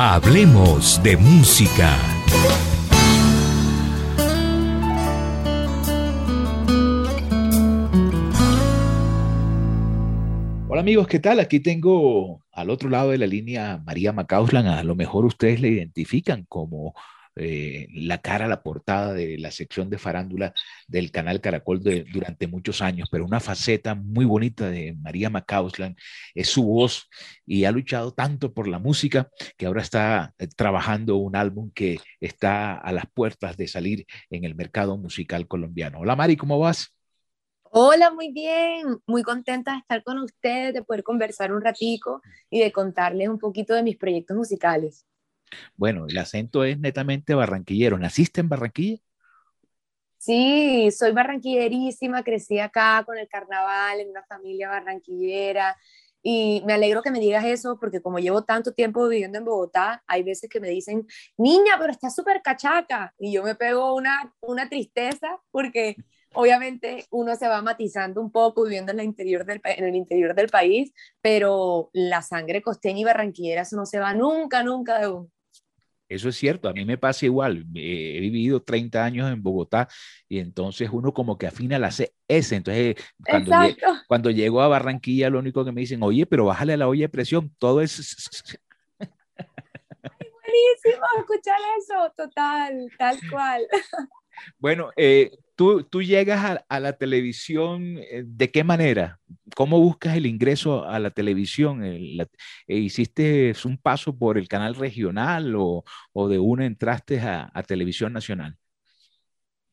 Hablemos de música. Hola amigos, ¿qué tal? Aquí tengo al otro lado de la línea María Macauslan. A lo mejor ustedes la identifican como eh, la cara, la portada de la sección de farándula del canal Caracol durante muchos años, pero una faceta muy bonita de María Macauslan es su voz y ha luchado tanto por la música que ahora está eh, trabajando un álbum que está a las puertas de salir en el mercado musical colombiano. Hola Mari, ¿cómo vas? Hola, muy bien, muy contenta de estar con ustedes, de poder conversar un ratico y de contarles un poquito de mis proyectos musicales. Bueno, el acento es netamente barranquillero. ¿Naciste en Barranquilla? Sí, soy barranquillerísima, crecí acá con el carnaval, en una familia barranquillera. Y me alegro que me digas eso porque como llevo tanto tiempo viviendo en Bogotá, hay veces que me dicen, niña, pero estás súper cachaca. Y yo me pego una, una tristeza porque obviamente uno se va matizando un poco viviendo en, interior del, en el interior del país, pero la sangre costeña y barranquillera eso no se va nunca, nunca de uno. Eso es cierto, a mí me pasa igual. He vivido 30 años en Bogotá y entonces uno como que afina la S. Entonces, cuando, cuando llego a Barranquilla, lo único que me dicen, oye, pero bájale la olla de presión, todo es... buenísimo escuchar eso, total, tal cual. Bueno, eh, tú, tú llegas a, la televisión, eh, ¿de qué manera? ¿Cómo buscas el ingreso a la televisión? Eh, ¿Hiciste un paso por el canal regional o, de una entraste a, a, televisión nacional?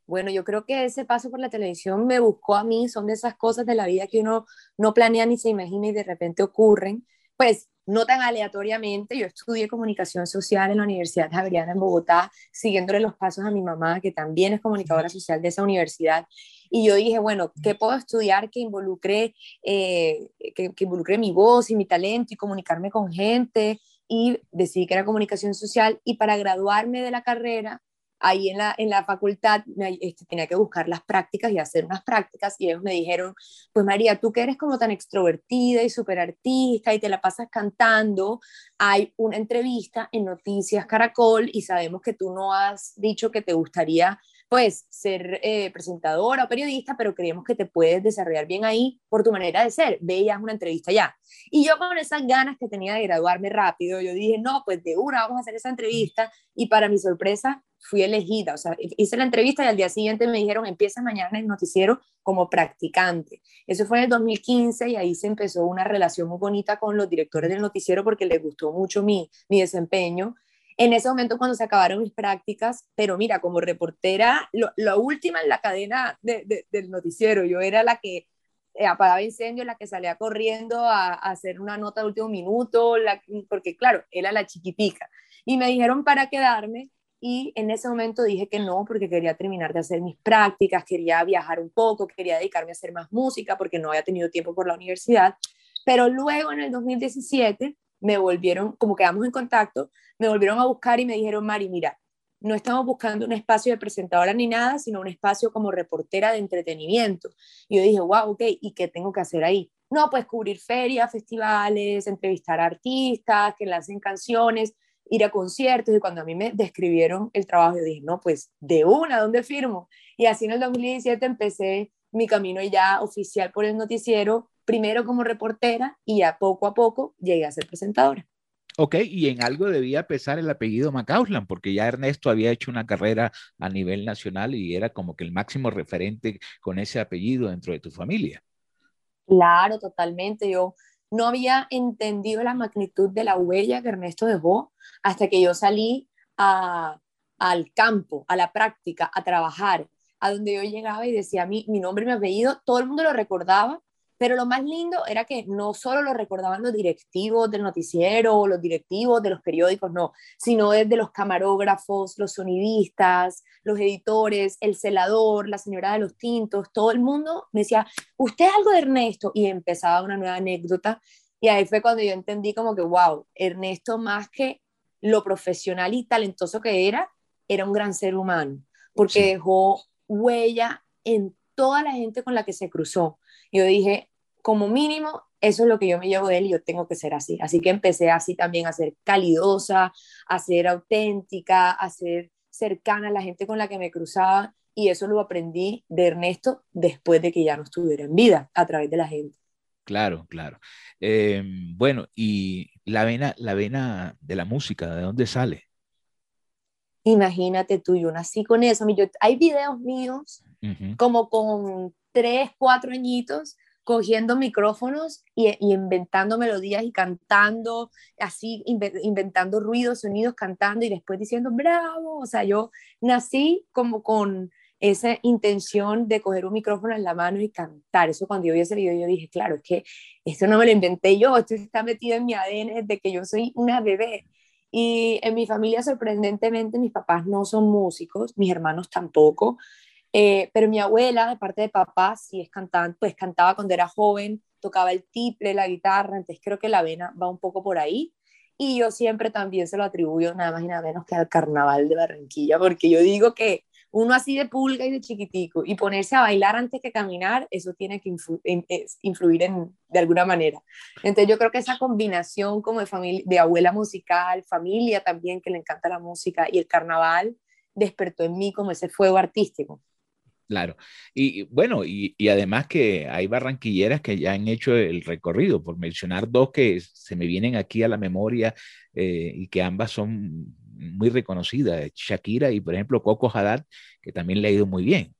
Bueno, yo creo que ese paso por la televisión me buscó a mí, son de esas cosas de la vida que uno no planea ni se imagina y de repente ocurren. Pues no tan aleatoriamente, yo estudié comunicación social en la Universidad Javeriana en Bogotá, siguiéndole los pasos a mi mamá, que también es comunicadora social de esa universidad. Y yo dije, bueno, ¿qué puedo estudiar que involucre, eh, que, que involucre mi voz y mi talento y comunicarme con gente? Y decidí que era comunicación social. Y para graduarme de la carrera, ahí en la, en la facultad este, tenía que buscar las prácticas y hacer unas prácticas y ellos me dijeron, pues María, tú que eres como tan extrovertida y súper artista y te la pasas cantando, hay una entrevista en Noticias Caracol y sabemos que tú no has dicho que te gustaría pues ser eh, presentadora o periodista, pero creemos que te puedes desarrollar bien ahí por tu manera de ser. Veías una entrevista ya. Y yo con esas ganas que tenía de graduarme rápido, yo dije, no, pues de una vamos a hacer esa entrevista. Y para mi sorpresa, fui elegida. O sea, hice la entrevista y al día siguiente me dijeron, empieza mañana el noticiero como practicante. Eso fue en el 2015 y ahí se empezó una relación muy bonita con los directores del noticiero porque les gustó mucho mi, mi desempeño en ese momento cuando se acabaron mis prácticas, pero mira, como reportera, lo, última en la cadena del noticiero, yo era la que eh, apagaba incendios, la que salía corriendo a, hacer una nota de último minuto, la, porque claro, era la chiquitica. Y me dijeron para quedarme y en ese momento dije que no, porque quería terminar de hacer mis prácticas, quería viajar un poco, quería dedicarme a hacer más música, porque no había tenido tiempo por la universidad. Pero luego en el 2017 me volvieron, como quedamos en contacto, me volvieron a buscar y me dijeron, Mari, mira, no estamos buscando un espacio de presentadora ni nada, sino un espacio como reportera de entretenimiento. Y yo dije, wow, ok, ¿y qué tengo que hacer ahí? No, pues cubrir ferias, festivales, entrevistar a artistas que lancen canciones, ir a conciertos. Y cuando a mí me describieron el trabajo, yo dije, no, pues de una, ¿dónde firmo? Y así en el 2017 empecé mi camino ya oficial por el noticiero, primero como reportera y ya poco a poco llegué a ser presentadora. Ok, y en algo debía pesar el apellido Macauslan, porque ya Ernesto había hecho una carrera a nivel nacional y era como que el máximo referente con ese apellido dentro de tu familia. Claro, totalmente. Yo no había entendido la magnitud de la huella que Ernesto dejó hasta que yo salí al campo, a la práctica, a trabajar, a donde yo llegaba y decía mi, mi nombre y mi apellido, todo el mundo lo recordaba pero lo más lindo era que no solo lo recordaban los directivos del noticiero, los directivos de los periódicos, no, sino desde los camarógrafos, los sonidistas, los editores, el celador, la señora de los tintos, todo el mundo me decía, usted es algo de Ernesto, y empezaba una nueva anécdota, y ahí fue cuando yo entendí como que, wow, Ernesto más que lo profesional y talentoso que era, era un gran ser humano, porque dejó huella en toda la gente con la que se cruzó. Yo dije, como mínimo, eso es lo que yo me llevo de él y yo tengo que ser así. Así que empecé así también a ser calidosa, a ser auténtica, a ser cercana a la gente con la que me cruzaba y eso lo aprendí de Ernesto después de que ya no estuviera en vida, a través de la gente. Claro, claro. Em, bueno, y la vena, la vena de la música, ¿de dónde sale? Imagínate tú, yo nací con eso. hay videos míos como con tres, cuatro añitos cogiendo micrófonos y, inventando melodías y cantando, así inventando ruidos, sonidos, cantando y después diciendo bravo. O sea, yo nací como con esa intención de coger un micrófono en la mano y cantar. Eso cuando yo vi ese video yo dije, claro, es que esto no me lo inventé yo, esto está metido en mi ADN desde que yo soy una bebé. Y en mi familia, sorprendentemente, mis papás no son músicos, mis hermanos tampoco. Eh, pero mi abuela, de parte de papá, sí es cantante, pues cantaba cuando era joven, tocaba el tiple, la guitarra, entonces creo que la vena va un poco por ahí. Y yo siempre también se lo atribuyo nada más y nada menos que al carnaval de Barranquilla, porque yo digo que uno así de pulga y de chiquitico y ponerse a bailar antes que caminar, eso tiene que influir en, de alguna manera. Entonces yo creo que esa combinación como de, familia, de abuela musical, familia también que le encanta la música y el carnaval, despertó en mí como ese fuego artístico. Claro. Y bueno, y, además que hay barranquilleras que ya han hecho el recorrido, por mencionar dos que se me vienen aquí a la memoria eh, y que ambas son muy reconocidas, Shakira y por ejemplo Coco Haddad, que también le ha ido muy bien.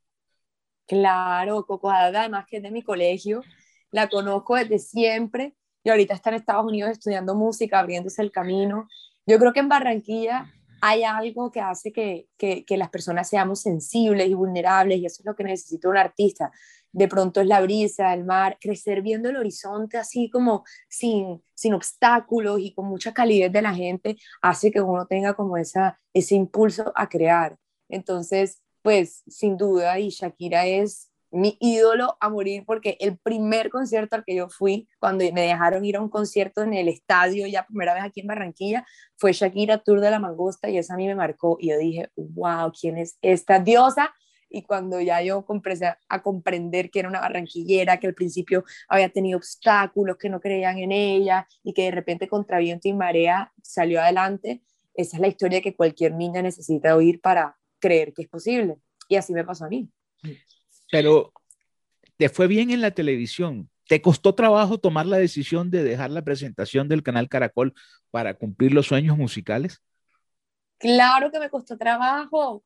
Claro, Coco Haddad además que es de mi colegio, la conozco desde siempre y ahorita está en Estados Unidos estudiando música, abriéndose el camino. Yo creo que en Barranquilla hay algo que hace que, que, las personas seamos sensibles y vulnerables y eso es lo que necesita un artista. De pronto es la brisa, el mar, crecer viendo el horizonte así como sin, sin obstáculos y con mucha calidez de la gente hace que uno tenga como esa, ese impulso a crear. Entonces, pues sin duda, y Shakira es mi ídolo a morir porque el primer concierto al que yo fui, cuando me dejaron ir a un concierto en el estadio, ya primera vez aquí en Barranquilla, fue Shakira Tour de la Mangosta y eso a mí me marcó y yo dije, wow, ¿quién es esta diosa? Y cuando ya yo empecé a comprender que era una barranquillera, que al principio había tenido obstáculos, que no creían en ella y que de repente contra viento y marea salió adelante, esa es la historia que cualquier niña necesita oír para creer que es posible. Y así me pasó a mí. Pero te fue bien en la televisión. ¿Te costó trabajo tomar la decisión de dejar la presentación del canal Caracol para cumplir los sueños musicales? Claro que me costó trabajo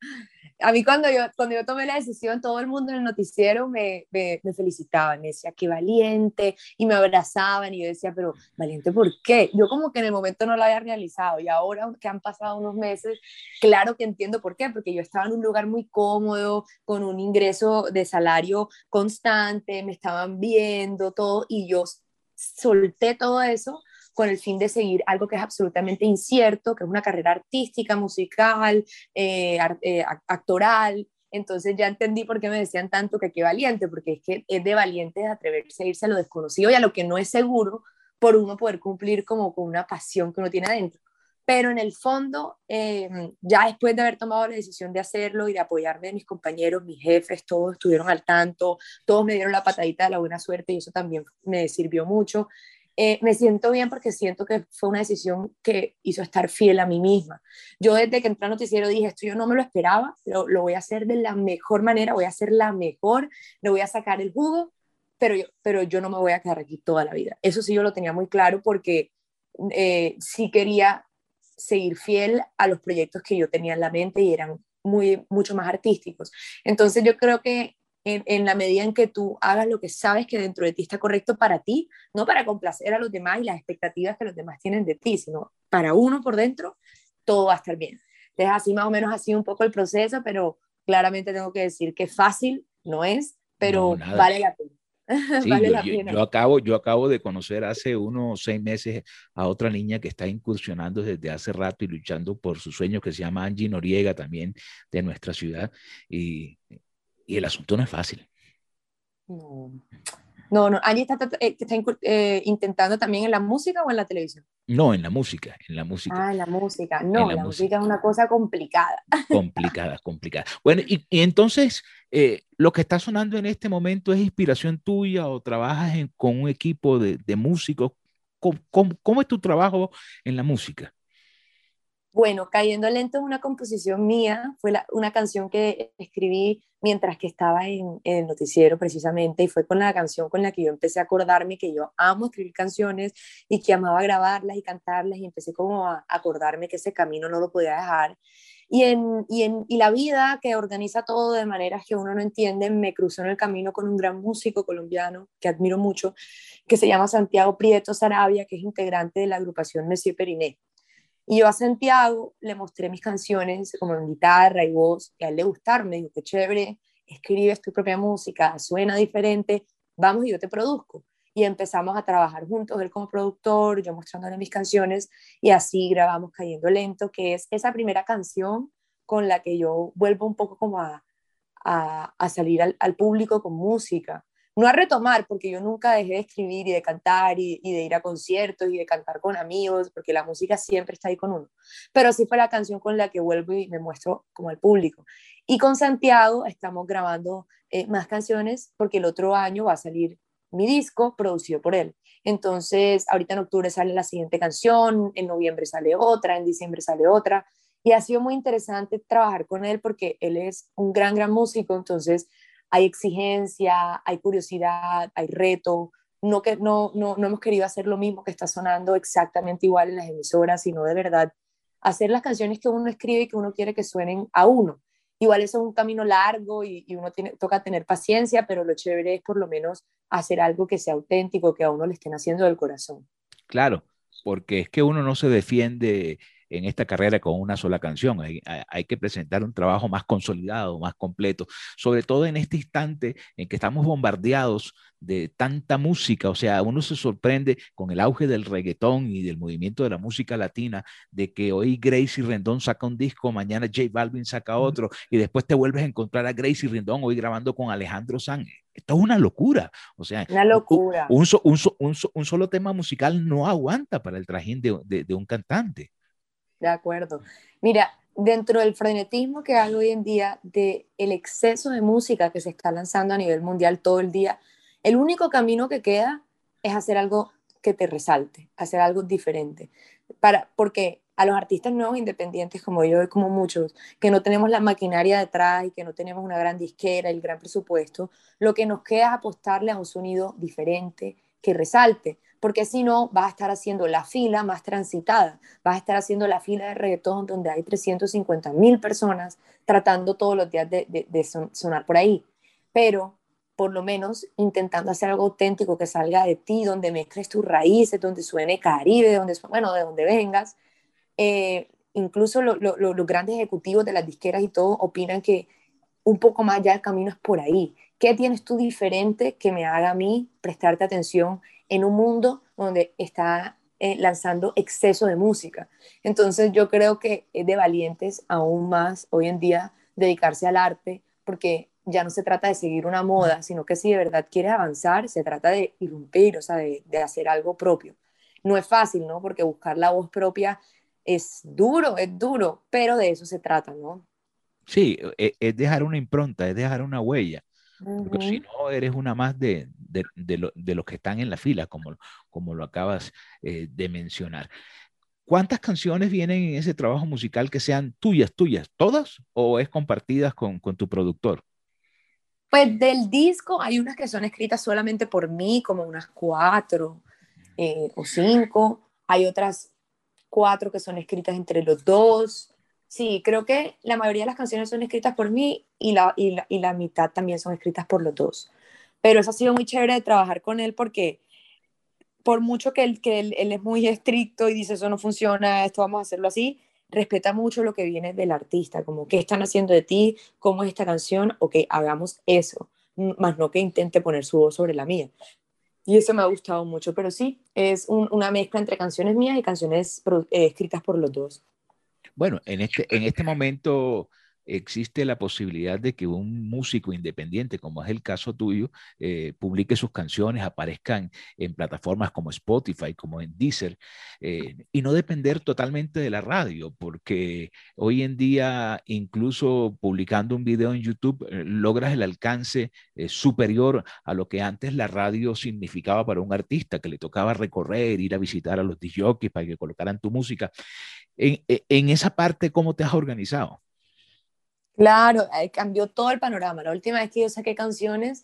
a mí cuando yo, cuando yo tomé la decisión, todo el mundo en el noticiero me, me, me, felicitaban, me decía, qué valiente, y me abrazaban, y yo decía, pero valiente, ¿por qué? Yo como que en el momento no lo había realizado, y ahora que han pasado unos meses, claro que entiendo por qué, porque yo estaba en un lugar muy cómodo, con un ingreso de salario constante, me estaban viendo todo, y yo solté todo eso con el fin de seguir algo que es absolutamente incierto, que es una carrera artística, musical, eh, eh, actoral. Entonces ya entendí por qué me decían tanto que qué valiente, porque es que es de valiente atreverse a irse a lo desconocido y a lo que no es seguro por uno poder cumplir como con una pasión que uno tiene adentro. Pero en el fondo, em, ya después de haber tomado la decisión de hacerlo y de apoyarme de mis compañeros, mis jefes, todos estuvieron al tanto, todos me dieron la patadita de la buena suerte y eso también me sirvió mucho. Eh, me siento bien porque siento que fue una decisión que hizo estar fiel a mí misma. Yo desde que entré al noticiero dije, esto yo no me lo esperaba, pero lo voy a hacer de la mejor manera, voy a hacer la mejor, le voy a sacar el jugo, pero yo, pero yo no me voy a quedar aquí toda la vida. Eso sí yo lo tenía muy claro porque eh, sí quería seguir fiel a los proyectos que yo tenía en la mente y eran muy, mucho más artísticos. Entonces yo creo que en, la medida en que tú hagas lo que sabes que dentro de ti está correcto para ti, no para complacer a los demás y las expectativas que los demás tienen de ti, sino para uno por dentro, todo va a estar bien. Entonces, así más o menos así un poco el proceso, pero claramente tengo que decir que fácil no es, pero vale la pena. vale yo, la pena. Yo, acabo, yo acabo de conocer hace unos seis meses a otra niña que está incursionando desde hace rato y luchando por su sueño, que se llama Angie Noriega, también de nuestra ciudad. Y y el asunto no es fácil. No, no, no. está, eh, está eh, intentando también en la música o en la televisión. No, en la música, en la música. Ah, en la música. No, la, música. es una cosa complicada. Complicada, complicada. Bueno, y, entonces, Eh, ¿Lo que está sonando en este momento es inspiración tuya o trabajas con un equipo de, músicos? ¿Cómo, es tu trabajo en la música? Bueno, Cayendo Lento es una composición mía, fue una canción que escribí mientras que estaba en, el noticiero precisamente y fue con la canción con la que yo empecé a acordarme que yo amo escribir canciones y que amaba grabarlas y cantarlas y empecé como a acordarme que ese camino no lo podía dejar y, en, la vida que organiza todo de maneras que uno no entiende, me cruzó en el camino con un gran músico colombiano que admiro mucho, que se llama Santiago Prieto Sarabia, que es integrante de la agrupación Monsieur Periné. Y yo a Santiago le mostré mis canciones como en guitarra y voz, y a él le gustaron, me dijo, qué chévere, escribes tu propia música, suena diferente, vamos y yo te produzco y empezamos a trabajar juntos, él como productor, yo mostrándole mis canciones y así grabamos Cayendo Lento, que es esa primera canción con la que yo vuelvo un poco como a, a, salir al, al, público con música. No a retomar, porque yo nunca dejé de escribir y de cantar y, y, de ir a conciertos y de cantar con amigos, porque la música siempre está ahí con uno. Pero sí fue la canción con la que vuelvo y me muestro como al público. Y con Santiago estamos grabando eh, más canciones porque el otro año va a salir mi disco producido por él. Entonces, ahorita en octubre sale la siguiente canción, en noviembre sale otra, en diciembre sale otra. Y ha sido muy interesante trabajar con él porque él es un gran, gran músico, entonces hay exigencia, hay curiosidad, hay reto. No, que, no, no, no hemos querido hacer lo mismo que está sonando exactamente igual en las emisoras, sino de verdad hacer las canciones que uno escribe y que uno quiere que suenen a uno. Igual eso es un camino largo y, uno tiene, toca tener paciencia, pero lo chévere es por lo menos hacer algo que sea auténtico, que a uno le estén haciendo del corazón. Claro, porque es que uno no se defiende en esta carrera con una sola canción. Hay, hay, que presentar un trabajo más consolidado, más completo, sobre todo en este instante en que estamos bombardeados de tanta música. O sea, uno se sorprende con el auge del reggaetón y del movimiento de la música latina, de que hoy Gracie Rendón saca un disco, mañana J Balvin saca otro, y después te vuelves a encontrar a Gracie Rendón hoy grabando con Alejandro Sanz. Esto es una locura. O sea, una locura. Un, un, solo tema musical no aguanta para el trajín de, de un cantante. De acuerdo. Mira, dentro del frenetismo que hay hoy en día, de el exceso de música que se está lanzando a nivel mundial todo el día, el único camino que queda es hacer algo que te resalte, hacer algo diferente. Para, porque a los artistas nuevos independientes como yo y como muchos, que no tenemos la maquinaria detrás y que no tenemos una gran disquera el gran presupuesto, lo que nos queda es apostarle a un sonido diferente que resalte porque si no vas a estar haciendo la fila más transitada, vas a estar haciendo la fila de reggaetón donde hay 350 mil personas tratando todos los días de, sonar por ahí, pero por lo menos intentando hacer algo auténtico que salga de ti, donde mezcles tus raíces, donde suene Caribe, donde, bueno, de donde vengas. Eh, incluso los grandes ejecutivos de las disqueras y todo opinan que un poco más ya el camino es por ahí. ¿Qué tienes tú diferente que me haga a mí prestarte atención en un mundo donde está eh, lanzando exceso de música. Entonces yo creo que es de valientes aún más hoy en día dedicarse al arte, porque ya no se trata de seguir una moda, sino que si de verdad quieres avanzar, se trata de irrumpir, o sea, de, hacer algo propio. No es fácil, ¿no? Porque buscar la voz propia es duro, es duro, pero de eso se trata, ¿no? Sí, e, es dejar una impronta, es dejar una huella. Porque si no, eres una más de, de, los que están en la fila, como, como lo acabas eh, de mencionar. ¿Cuántas canciones vienen en ese trabajo musical que sean tuyas, tuyas? ¿Todas o es compartidas con, con tu productor? Pues del disco hay unas que son escritas solamente por mí, como unas cuatro eh, o cinco. Hay otras cuatro que son escritas entre los dos. Sí, creo que la mayoría de las canciones son escritas por mí y la, y la, y la mitad también son escritas por los dos. Pero eso ha sido muy chévere de trabajar con él porque por mucho que él, que él, es muy estricto y dice eso no funciona, esto vamos a hacerlo así, respeta mucho lo que viene del artista, como qué están haciendo de ti, cómo es esta canción, o que hagamos eso, más no que intente poner su voz sobre la mía. Y eso me ha gustado mucho, pero sí, es una mezcla entre canciones mías y canciones eh, escritas por los dos. Bueno, en este, en este momento existe la posibilidad de que un músico independiente, como es el caso tuyo, eh, publique sus canciones, aparezcan en plataformas como Spotify, como en Deezer, eh, y no depender totalmente de la radio, porque hoy en día, incluso publicando un video en YouTube, eh, logras el alcance superior a lo que antes la radio significaba para un artista, que le tocaba recorrer, ir a visitar a los DJs para que colocaran tu música. En, en esa parte, ¿cómo te has organizado? Claro, cambió todo el panorama. La última vez que yo saqué canciones,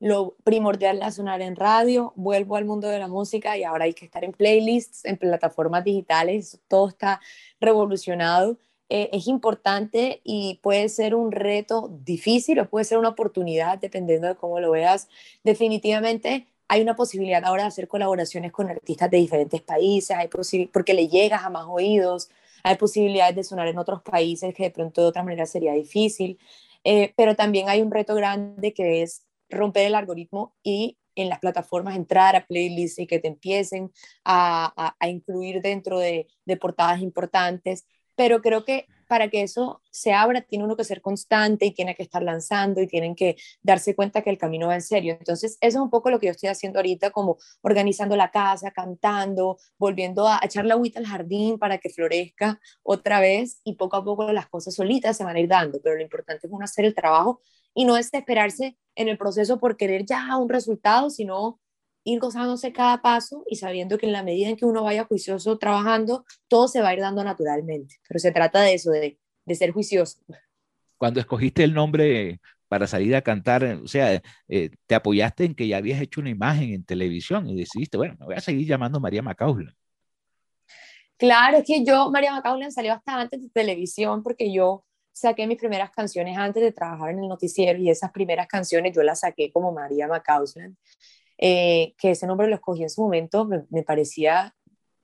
lo primordial era sonar en radio, vuelvo al mundo de la música y ahora hay que estar en playlists, en plataformas digitales, todo está revolucionado. Eh, es importante y puede ser un reto difícil o puede ser una oportunidad, dependiendo de cómo lo veas. Definitivamente hay una posibilidad ahora de hacer colaboraciones con artistas de diferentes países, hay porque le llegas a más oídos, hay posibilidades de sonar en otros países que de pronto de otra manera sería difícil, eh, pero también hay un reto grande que es romper el algoritmo y en las plataformas entrar a playlists y que te empiecen a, incluir dentro de, de portadas importantes. Pero creo que para que eso se abra tiene uno que ser constante y tiene que estar lanzando y tienen que darse cuenta que el camino va en serio. Entonces, eso es un poco lo que yo estoy haciendo ahorita, como organizando la casa, cantando, volviendo a echar la agüita al jardín para que florezca otra vez y poco a poco las cosas solitas se van a ir dando, pero lo importante es uno hacer el trabajo y no desesperarse en el proceso por querer ya un resultado, sino ir gozándose cada paso y sabiendo que en la medida en que uno vaya juicioso trabajando, todo se va a ir dando naturalmente. Pero se trata de eso, de, de ser juicioso. Cuando escogiste el nombre para salir a cantar, o sea, eh, te apoyaste en que ya habías hecho una imagen en televisión y decidiste, bueno, me voy a seguir llamando María Macaulay. Claro, es que yo, María Macaulay, salió hasta antes de televisión porque yo saqué mis primeras canciones antes de trabajar en el noticiero y esas primeras canciones yo las saqué como María Macaulay. Eh, que ese nombre lo escogí en su momento, me, parecía,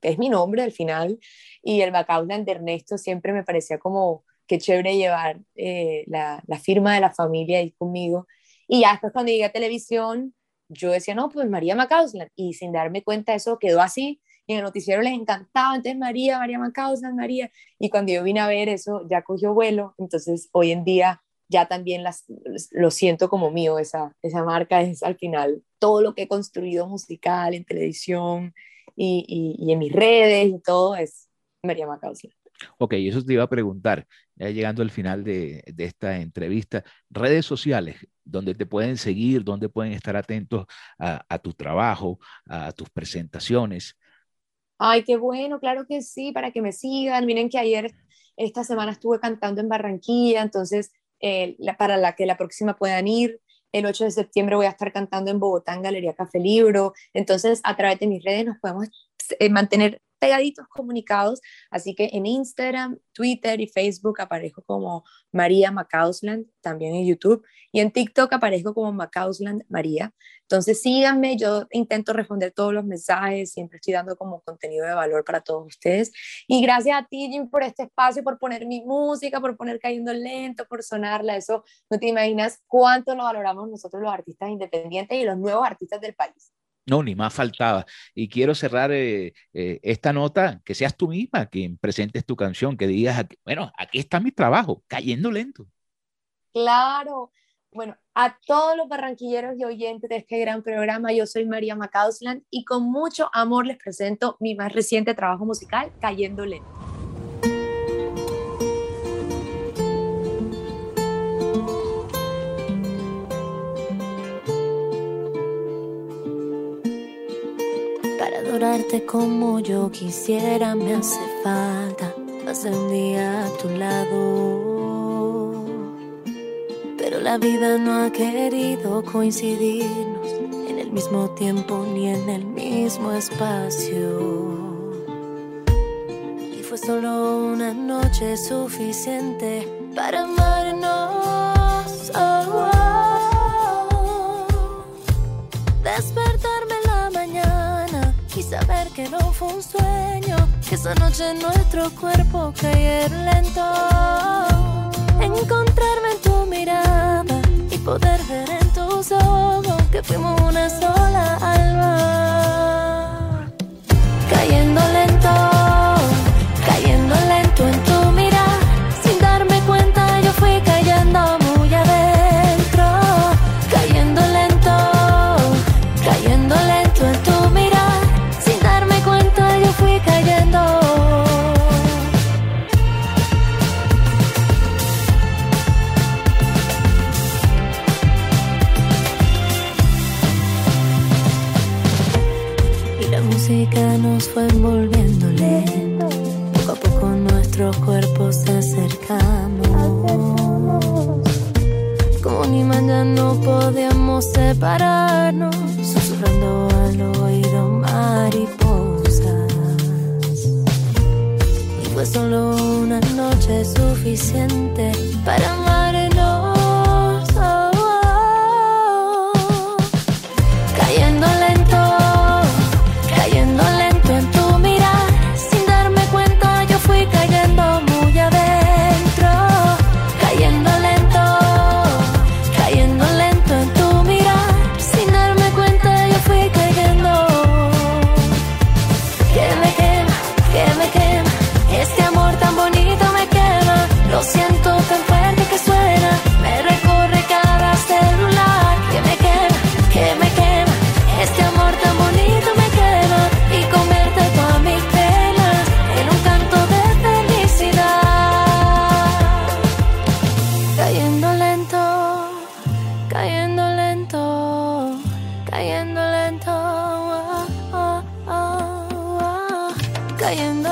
es mi nombre al final, y el Bacaulán de Ernesto siempre me parecía como que chévere llevar eh, la, la, firma de la familia ahí conmigo. Y ya después cuando llegué a televisión, yo decía, no, pues María Macausland, y sin darme cuenta eso quedó así, y en el noticiero les encantaba, entonces María, María Macausland, María, y cuando yo vine a ver eso, ya cogió vuelo, entonces hoy en día ya también las, lo siento como mío, esa, esa marca es al final todo lo que he construido musical, en televisión y, y, en mis redes y todo es María Macausland. Ok, eso te iba a preguntar, ya llegando al final de, de, esta entrevista, redes sociales, donde te pueden seguir, donde pueden estar atentos a, a, tu trabajo, a tus presentaciones. Ay, qué bueno, claro que sí, para que me sigan. Miren que ayer, esta semana estuve cantando en Barranquilla, entonces eh, para la que la próxima puedan ir. El 8 de septiembre voy a estar cantando en Bogotá en Galería Café Libro. Entonces, a través de mis redes nos podemos eh, mantener pegaditos comunicados. Así que en Instagram, Twitter y Facebook aparezco como María Macausland, también en YouTube. Y en TikTok aparezco como Macausland María. Entonces síganme, yo intento responder todos los mensajes, siempre estoy dando como contenido de valor para todos ustedes. Y gracias a ti, Jim, por este espacio, por poner mi música, por poner cayendo lento, por sonarla. Eso no te imaginas cuánto lo valoramos nosotros los artistas independientes y los nuevos artistas del país. No, ni más faltaba. Y quiero cerrar eh, eh, esta nota, que seas tú misma quien presentes tu canción, que digas, bueno, aquí está mi trabajo, cayendo lento. Claro. Bueno, a todos los barranquilleros y oyentes de este gran programa, yo soy María Macausland y con mucho amor les presento mi más reciente trabajo musical, Cayendo Lento. Como yo quisiera me hace falta pasar un día a tu lado. Pero la vida no ha querido coincidirnos en el mismo tiempo ni en el mismo espacio. Y fue solo una noche suficiente para amarnos. Oh, oh. No fue un sueño, que esa noche nuestro cuerpo cayeron lento. Encontrarme en tu mirada y poder ver en tus ojos que fuimos una sola alma. Cayendo lento, fue envolver. 头啊、哦哦哦，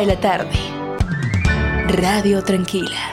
de la tarde. Radio Tranquila.